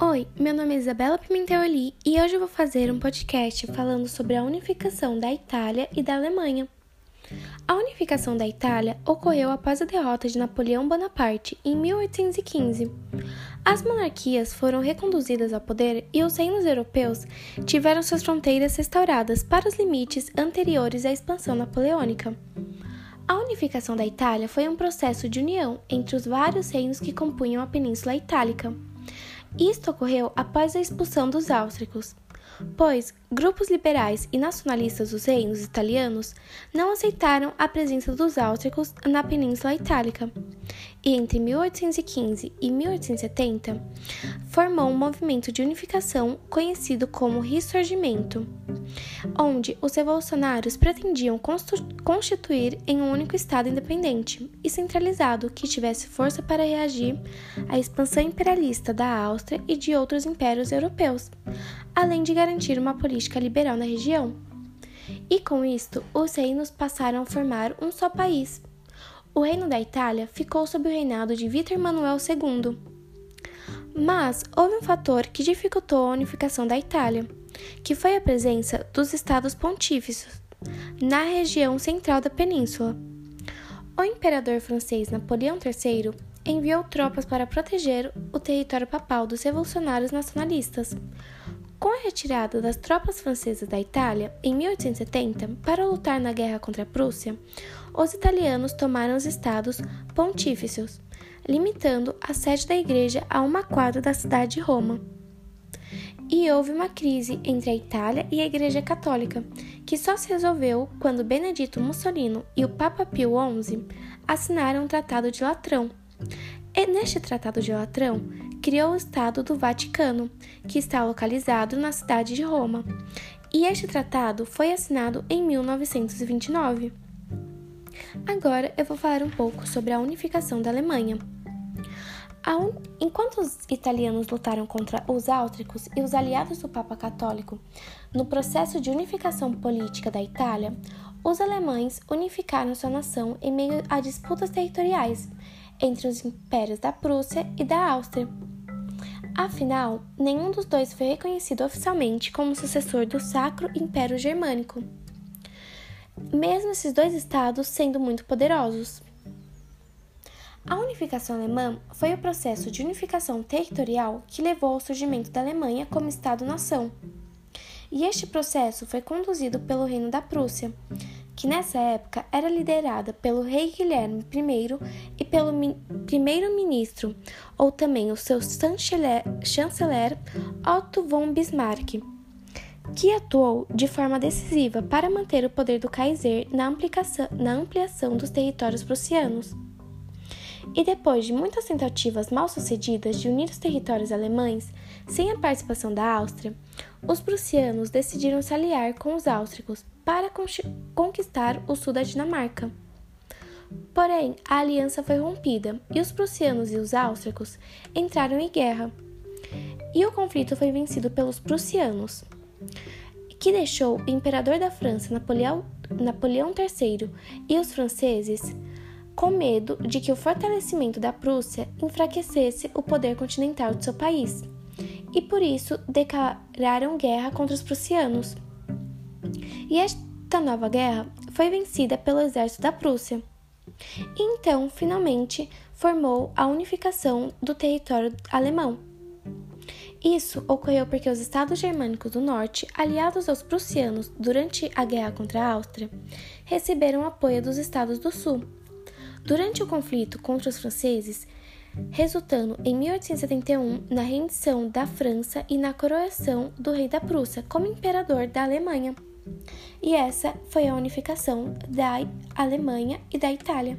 Oi, meu nome é Isabela Pimentel Oli e hoje eu vou fazer um podcast falando sobre a unificação da Itália e da Alemanha. A unificação da Itália ocorreu após a derrota de Napoleão Bonaparte em 1815. As monarquias foram reconduzidas ao poder e os reinos europeus tiveram suas fronteiras restauradas para os limites anteriores à expansão napoleônica. A unificação da Itália foi um processo de união entre os vários reinos que compunham a Península Itálica. Isto ocorreu após a expulsão dos áustricos, pois grupos liberais e nacionalistas dos reinos italianos não aceitaram a presença dos áustricos na Península Itálica. E entre 1815 e 1870 formou um movimento de unificação conhecido como Ressurgimento onde os revolucionários pretendiam constituir em um único Estado independente e centralizado que tivesse força para reagir à expansão imperialista da Áustria e de outros impérios europeus, além de garantir uma política liberal na região. E com isto, os reinos passaram a formar um só país. O reino da Itália ficou sob o reinado de Vítor Emanuel II. Mas houve um fator que dificultou a unificação da Itália que foi a presença dos estados pontífices na região central da península. O imperador francês Napoleão III enviou tropas para proteger o território papal dos revolucionários nacionalistas. Com a retirada das tropas francesas da Itália em 1870 para lutar na guerra contra a Prússia, os italianos tomaram os estados pontífices, limitando a sede da igreja a uma quadra da cidade de Roma e houve uma crise entre a Itália e a Igreja Católica, que só se resolveu quando Benedito Mussolini e o Papa Pio XI assinaram o Tratado de Latrão. E neste Tratado de Latrão, criou o Estado do Vaticano, que está localizado na cidade de Roma. E este tratado foi assinado em 1929. Agora eu vou falar um pouco sobre a unificação da Alemanha. Enquanto os italianos lutaram contra os áustricos e os aliados do Papa Católico no processo de unificação política da Itália, os alemães unificaram sua nação em meio a disputas territoriais entre os impérios da Prússia e da Áustria. Afinal, nenhum dos dois foi reconhecido oficialmente como sucessor do Sacro Império Germânico, mesmo esses dois estados sendo muito poderosos. A unificação alemã foi o processo de unificação territorial que levou ao surgimento da Alemanha como Estado-nação. E este processo foi conduzido pelo Reino da Prússia, que nessa época era liderada pelo rei Guilherme I e pelo primeiro-ministro, ou também o seu chanceler Otto von Bismarck, que atuou de forma decisiva para manter o poder do Kaiser na ampliação dos territórios prussianos. E depois de muitas tentativas mal sucedidas de unir os territórios alemães sem a participação da Áustria, os prussianos decidiram se aliar com os áustricos para conquistar o sul da Dinamarca. Porém, a aliança foi rompida e os prussianos e os áustricos entraram em guerra. E o conflito foi vencido pelos prussianos, que deixou o imperador da França, Napoleão, Napoleão III, e os franceses com medo de que o fortalecimento da Prússia enfraquecesse o poder continental de seu país, e por isso declararam guerra contra os prussianos. E esta nova guerra foi vencida pelo exército da Prússia. E então, finalmente, formou a unificação do território alemão. Isso ocorreu porque os estados germânicos do norte, aliados aos prussianos durante a guerra contra a Áustria, receberam apoio dos estados do sul Durante o conflito contra os franceses, resultando em 1871 na rendição da França e na coroação do rei da Prússia como imperador da Alemanha. E essa foi a unificação da Alemanha e da Itália.